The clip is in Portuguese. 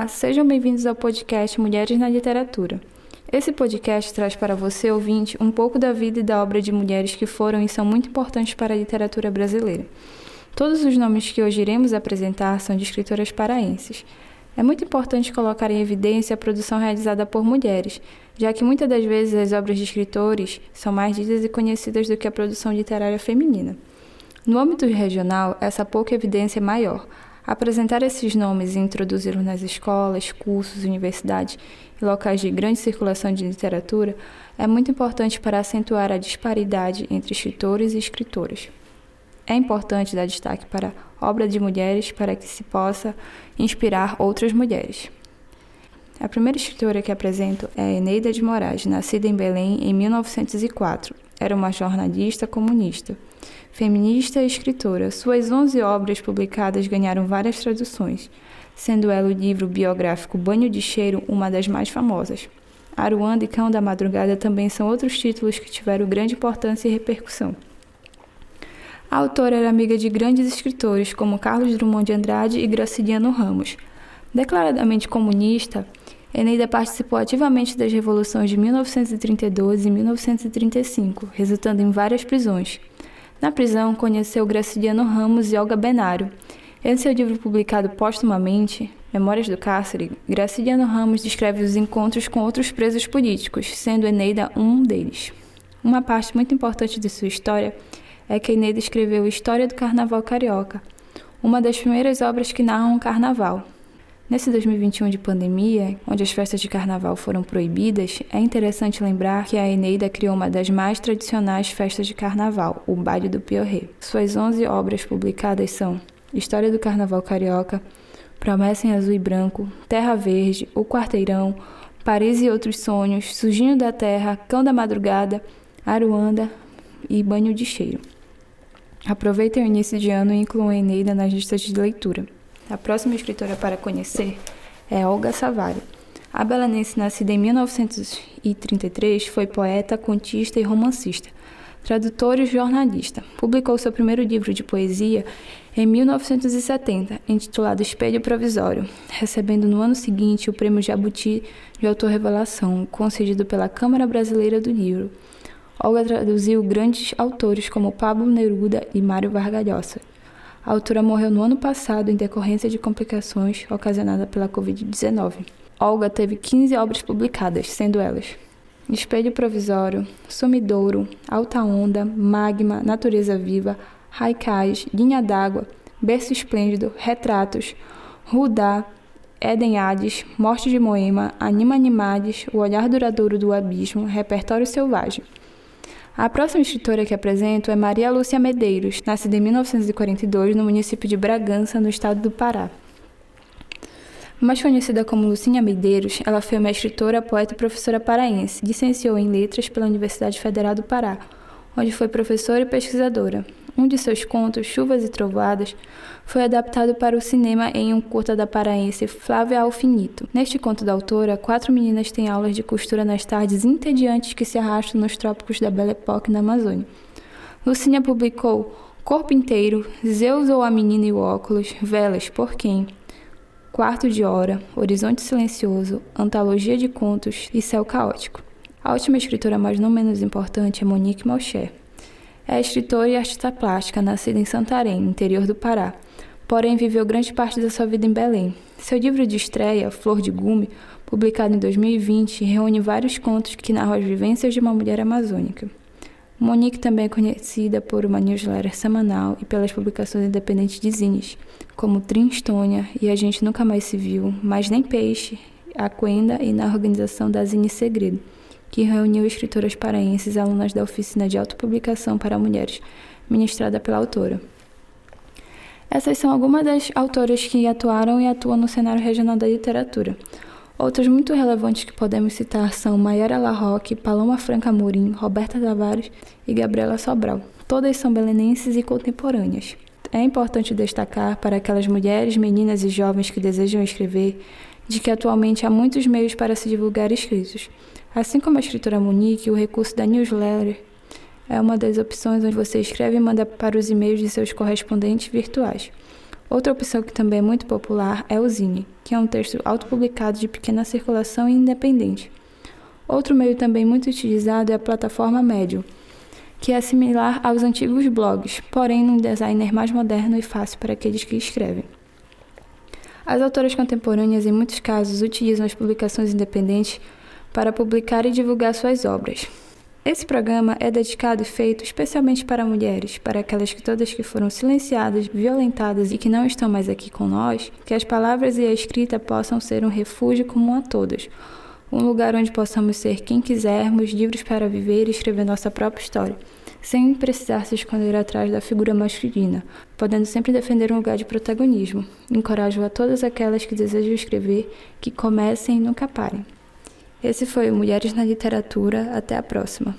Olá, sejam bem-vindos ao podcast Mulheres na Literatura. Esse podcast traz para você, ouvinte, um pouco da vida e da obra de mulheres que foram e são muito importantes para a literatura brasileira. Todos os nomes que hoje iremos apresentar são de escritoras paraenses. É muito importante colocar em evidência a produção realizada por mulheres, já que muitas das vezes as obras de escritores são mais ditas e conhecidas do que a produção literária feminina. No âmbito regional, essa pouca evidência é maior, Apresentar esses nomes e introduzi-los nas escolas, cursos, universidades e locais de grande circulação de literatura é muito importante para acentuar a disparidade entre escritores e escritoras. É importante dar destaque para obra de mulheres para que se possa inspirar outras mulheres. A primeira escritora que apresento é Eneida de Moraes, nascida em Belém em 1904. Era uma jornalista comunista feminista e escritora. Suas 11 obras publicadas ganharam várias traduções, sendo ela o livro biográfico Banho de Cheiro uma das mais famosas. Aruanda e Cão da Madrugada também são outros títulos que tiveram grande importância e repercussão. A autora era amiga de grandes escritores como Carlos Drummond de Andrade e Graciliano Ramos. Declaradamente comunista, Eneida participou ativamente das revoluções de 1932 e 1935, resultando em várias prisões. Na prisão, conheceu Graciliano Ramos e Olga Benário. Em seu livro publicado póstumamente, Memórias do Cárcere, Graciliano Ramos descreve os encontros com outros presos políticos, sendo Eneida um deles. Uma parte muito importante de sua história é que Eneida escreveu História do Carnaval Carioca, uma das primeiras obras que narram o carnaval, Nesse 2021 de pandemia, onde as festas de carnaval foram proibidas, é interessante lembrar que a Eneida criou uma das mais tradicionais festas de carnaval, o Baile do Piorré. Suas 11 obras publicadas são História do Carnaval Carioca, Promessa em Azul e Branco, Terra Verde, O Quarteirão, Paris e Outros Sonhos, Sujinho da Terra, Cão da Madrugada, Aruanda e Banho de Cheiro. Aproveitem o início de ano e incluam a Eneida nas listas de leitura. A próxima escritora para conhecer é Olga Savário. A belenense, nascida em 1933, foi poeta, contista e romancista, tradutora e jornalista. Publicou seu primeiro livro de poesia em 1970, intitulado Espelho Provisório, recebendo no ano seguinte o Prêmio Jabuti de Autor Revelação, concedido pela Câmara Brasileira do Livro. Olga traduziu grandes autores como Pablo Neruda e Mário Vargas Llosa. A autora morreu no ano passado em decorrência de complicações ocasionadas pela Covid-19. Olga teve 15 obras publicadas, sendo elas Espelho Provisório, Sumidouro, Alta Onda, Magma, Natureza Viva, Raikais, Linha d'Água, Berço Esplêndido, Retratos, Rudá, Eden Hades, Morte de Moema, Anima Animades, O Olhar Duradouro do Abismo, Repertório Selvagem. A próxima escritora que apresento é Maria Lúcia Medeiros, nascida em 1942 no município de Bragança, no estado do Pará. Mais conhecida como Lucinha Medeiros, ela foi uma escritora, poeta e professora paraense. Licenciou em Letras pela Universidade Federal do Pará, onde foi professora e pesquisadora. Um de seus contos, Chuvas e Trovoadas, foi adaptado para o cinema em um curta da paraense Flávia Alfinito. Neste conto da autora, quatro meninas têm aulas de costura nas tardes entediantes que se arrastam nos trópicos da Belle Époque na Amazônia. Lucinha publicou Corpo Inteiro, Zeus ou a Menina e o Óculos, Velas, por quem? Quarto de Hora, Horizonte Silencioso, Antologia de Contos e Céu Caótico. A última escritora, mas não menos importante, é Monique Malcher. É escritora e artista plástica, nascida em Santarém, interior do Pará, porém viveu grande parte da sua vida em Belém. Seu livro de estreia, Flor de Gume, publicado em 2020, reúne vários contos que narram as vivências de uma mulher amazônica. Monique também é conhecida por uma newsletter semanal e pelas publicações independentes de zines, como Trinstônia e A Gente Nunca Mais Se Viu, Mas Nem Peixe, A Quenda e na organização da Zine Segredo que reuniu escritoras paraenses alunas da oficina de autopublicação para mulheres, ministrada pela autora. Essas são algumas das autoras que atuaram e atuam no cenário regional da literatura. Outras muito relevantes que podemos citar são Mayara Larroque, Paloma Franca Amorim, Roberta Tavares e Gabriela Sobral. Todas são belenenses e contemporâneas. É importante destacar para aquelas mulheres, meninas e jovens que desejam escrever de que atualmente há muitos meios para se divulgar escritos. Assim como a escritora Monique, o recurso da newsletter é uma das opções onde você escreve e manda para os e-mails de seus correspondentes virtuais. Outra opção que também é muito popular é o Zine, que é um texto autopublicado de pequena circulação e independente. Outro meio também muito utilizado é a plataforma Medium, que é similar aos antigos blogs, porém num designer mais moderno e fácil para aqueles que escrevem. As autoras contemporâneas, em muitos casos, utilizam as publicações independentes para publicar e divulgar suas obras. Esse programa é dedicado e feito especialmente para mulheres, para aquelas que todas que foram silenciadas, violentadas e que não estão mais aqui com nós, que as palavras e a escrita possam ser um refúgio comum a todas, um lugar onde possamos ser quem quisermos, livres para viver e escrever nossa própria história, sem precisar se esconder atrás da figura masculina, podendo sempre defender um lugar de protagonismo. Encorajo a todas aquelas que desejam escrever que comecem e nunca parem. Esse foi Mulheres na Literatura. Até a próxima.